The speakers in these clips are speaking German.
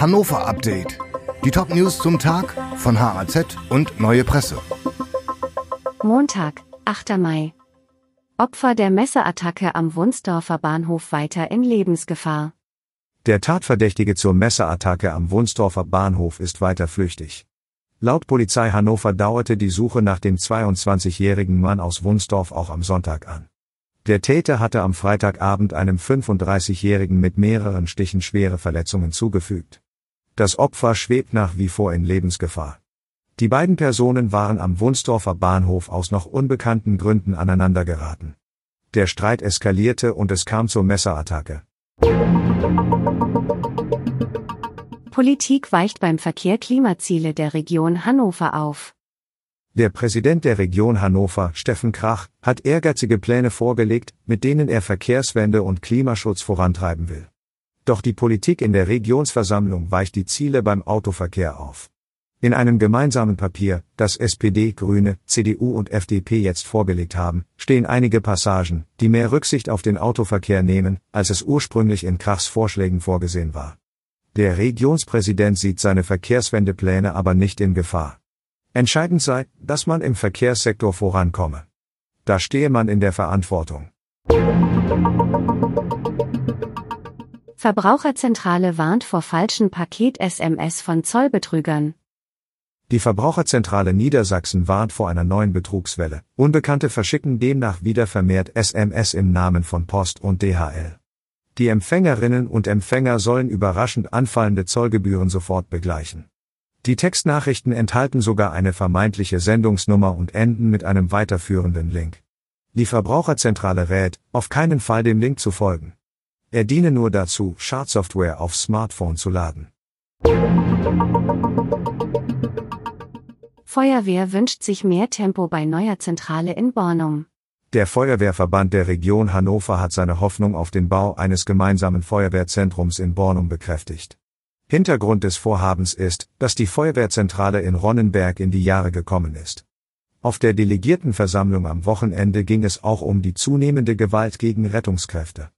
Hannover Update. Die Top-News zum Tag von HAZ und Neue Presse. Montag, 8. Mai. Opfer der Messerattacke am Wunsdorfer Bahnhof weiter in Lebensgefahr. Der Tatverdächtige zur Messerattacke am Wunsdorfer Bahnhof ist weiter flüchtig. Laut Polizei Hannover dauerte die Suche nach dem 22-jährigen Mann aus Wunsdorf auch am Sonntag an. Der Täter hatte am Freitagabend einem 35-jährigen mit mehreren Stichen schwere Verletzungen zugefügt. Das Opfer schwebt nach wie vor in Lebensgefahr. Die beiden Personen waren am Wunsdorfer Bahnhof aus noch unbekannten Gründen aneinandergeraten. Der Streit eskalierte und es kam zur Messerattacke. Politik weicht beim Verkehr Klimaziele der Region Hannover auf. Der Präsident der Region Hannover, Steffen Krach, hat ehrgeizige Pläne vorgelegt, mit denen er Verkehrswende und Klimaschutz vorantreiben will. Doch die Politik in der Regionsversammlung weicht die Ziele beim Autoverkehr auf. In einem gemeinsamen Papier, das SPD, Grüne, CDU und FDP jetzt vorgelegt haben, stehen einige Passagen, die mehr Rücksicht auf den Autoverkehr nehmen, als es ursprünglich in Krachs Vorschlägen vorgesehen war. Der Regionspräsident sieht seine Verkehrswendepläne aber nicht in Gefahr. Entscheidend sei, dass man im Verkehrssektor vorankomme. Da stehe man in der Verantwortung. Verbraucherzentrale warnt vor falschen Paket-SMS von Zollbetrügern. Die Verbraucherzentrale Niedersachsen warnt vor einer neuen Betrugswelle. Unbekannte verschicken demnach wieder vermehrt SMS im Namen von Post und DHL. Die Empfängerinnen und Empfänger sollen überraschend anfallende Zollgebühren sofort begleichen. Die Textnachrichten enthalten sogar eine vermeintliche Sendungsnummer und enden mit einem weiterführenden Link. Die Verbraucherzentrale rät, auf keinen Fall dem Link zu folgen. Er diene nur dazu, Schadsoftware auf Smartphone zu laden. Feuerwehr wünscht sich mehr Tempo bei neuer Zentrale in Bornum. Der Feuerwehrverband der Region Hannover hat seine Hoffnung auf den Bau eines gemeinsamen Feuerwehrzentrums in Bornum bekräftigt. Hintergrund des Vorhabens ist, dass die Feuerwehrzentrale in Ronnenberg in die Jahre gekommen ist. Auf der Delegiertenversammlung am Wochenende ging es auch um die zunehmende Gewalt gegen Rettungskräfte.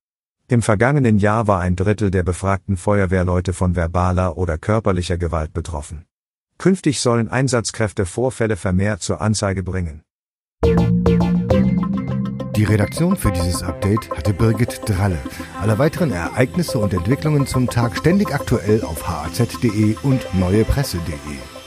Im vergangenen Jahr war ein Drittel der befragten Feuerwehrleute von verbaler oder körperlicher Gewalt betroffen. Künftig sollen Einsatzkräfte Vorfälle vermehrt zur Anzeige bringen. Die Redaktion für dieses Update hatte Birgit Dralle. Alle weiteren Ereignisse und Entwicklungen zum Tag ständig aktuell auf haz.de und neuepresse.de.